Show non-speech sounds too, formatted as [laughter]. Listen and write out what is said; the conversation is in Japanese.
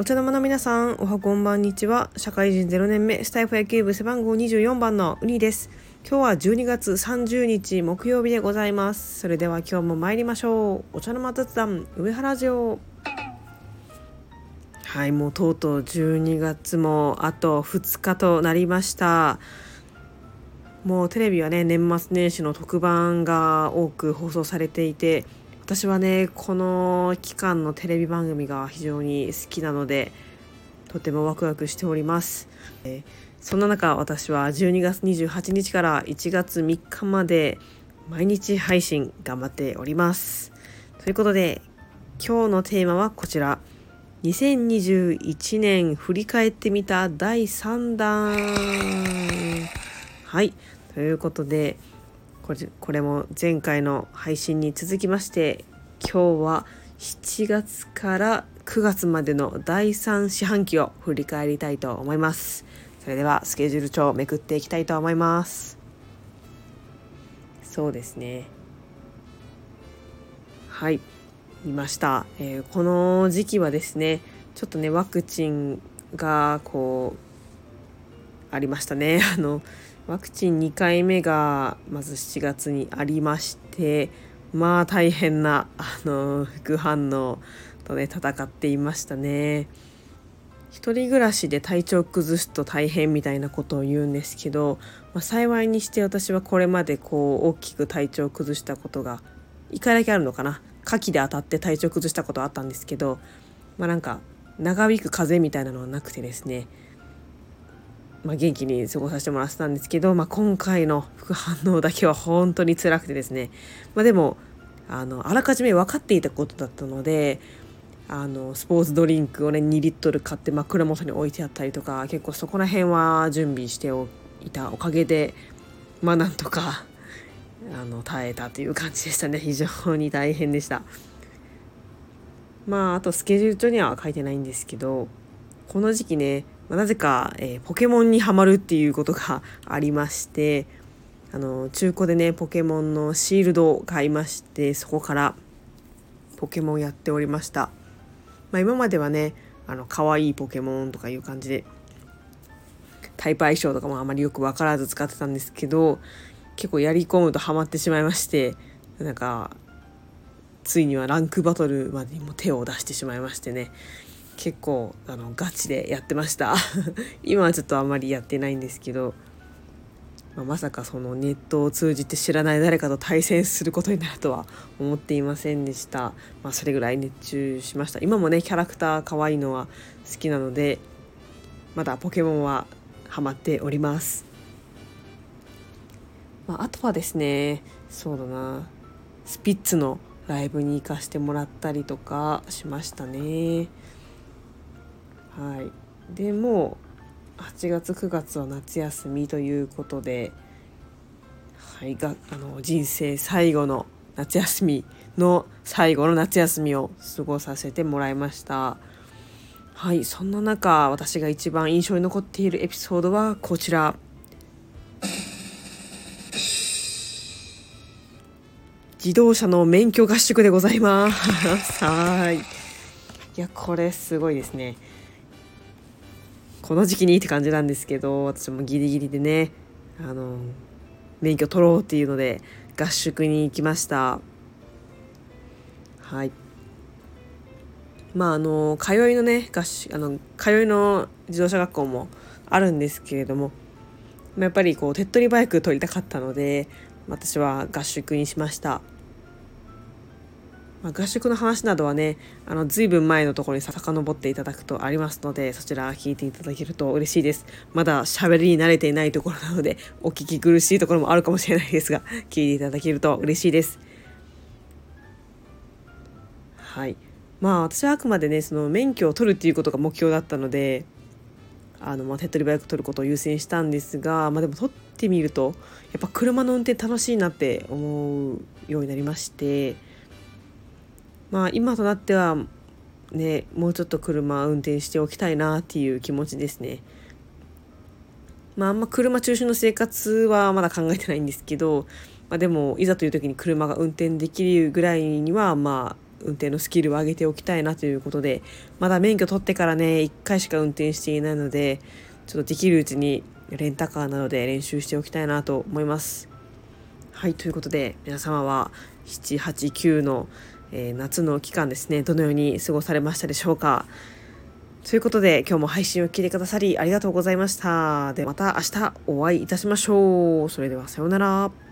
お茶の間の皆さん、おはこんばんにちは。社会人0年目、スタイフ野球部背番号24番のウニです。今日は12月30日木曜日でございます。それでは今日も参りましょう。お茶の間雑談、上原城。はい、もうとうとう12月もあと2日となりました。もうテレビはね、年末年始の特番が多く放送されていて、私はねこの期間のテレビ番組が非常に好きなのでとてもワクワクしております、えー、そんな中私は12月28日から1月3日まで毎日配信頑張っております。ということで今日のテーマはこちら。2021年振り返ってみた第3弾。はい。ということでこれこれも前回の配信に続きまして今日は7月から9月までの第3四半期を振り返りたいと思います。それではスケジュール帳をめくっていきたいと思います。そうですね。はい。見ました、えー、この時期はですねちょっとねワクチンがこうありましたね。[laughs] あのワクチン2回目がまず7月にありましてまあ大変なあの副反応とね戦っていましたね。一人暮らしで体調崩すと大変みたいなことを言うんですけど、まあ、幸いにして私はこれまでこう大きく体調を崩したことが1回だけあるのかな。牡蠣で当たって体調崩したことあったんですけどまあなんか長引く風邪みたいなのはなくてですね。まあ、元気に過ごさせてもらってたんですけど、まあ、今回の副反応だけは本当に辛くてですね、まあ、でもあのあらかじめ分かっていたことだったのであのスポーツドリンクをね2リットル買って枕元に置いてあったりとか結構そこら辺は準備しておいたおかげでまあなんとかあの耐えたという感じでしたね。非常に大変でした。まああとスケジュール帳には書いてないんですけどこの時期ねまあ、なぜか、えー、ポケモンにはまるっていうことが [laughs] ありましてあの中古でねポケモンのシールドを買いましてそこからポケモンやっておりました、まあ、今まではねあの可愛いポケモンとかいう感じでタイプ相性とかもあまりよく分からず使ってたんですけど結構やり込むとハマってしまいましてなんかついにはランクバトルまでにも手を出してしまいましてね。結構あのガチでやってました。[laughs] 今はちょっとあんまりやってないんですけど、まあ、まさかそのネットを通じて知らない誰かと対戦することになるとは思っていませんでした、まあ、それぐらい熱中しました。今もねキャラクター可愛いのは好きなのでまだポケモンはハマっております、まあ、あとはですねそうだなスピッツのライブに行かしてもらったりとかしましたね。はい、でも8月9月は夏休みということで、はい、があの人生最後の夏休みの最後の夏休みを過ごさせてもらいました。はい、そんな中私が一番印象に残っているエピソードはこちら。自動車の免許合宿でございます。[laughs] はい。いや、これすごいですね。この時期にって感じなんですけど私もギリギリでねあの免許取ろうっていうので合宿に行きました。はい。まああの通いのね合宿あの通いの自動車学校もあるんですけれどもやっぱりこう手っ取り早く取りたかったので私は合宿にしました。まあ、合宿の話などはねあの随分前のところに遡っていただくとありますのでそちら聞いていただけると嬉しいです。まだ喋りに慣れていないところなので [laughs] お聞き苦しいところもあるかもしれないですが聞いていただけると嬉しいです。はい。まあ私はあくまでねその免許を取るっていうことが目標だったのであのまあ手っ取り早く取ることを優先したんですが、まあ、でも取ってみるとやっぱ車の運転楽しいなって思うようになりましてまあ今となってはねもうちょっと車運転しておきたいなっていう気持ちですね。まああんま車中心の生活はまだ考えてないんですけど、まあ、でもいざという時に車が運転できるぐらいにはまあ運転のスキルを上げておきたいなということでまだ免許取ってからね1回しか運転していないのでちょっとできるうちにレンタカーなどで練習しておきたいなと思います。はいということで皆様は789の、えー、夏の期間ですねどのように過ごされましたでしょうかということで今日も配信を聞いてくださりありがとうございました。でまた明日お会いいたしましょう。それではさようなら。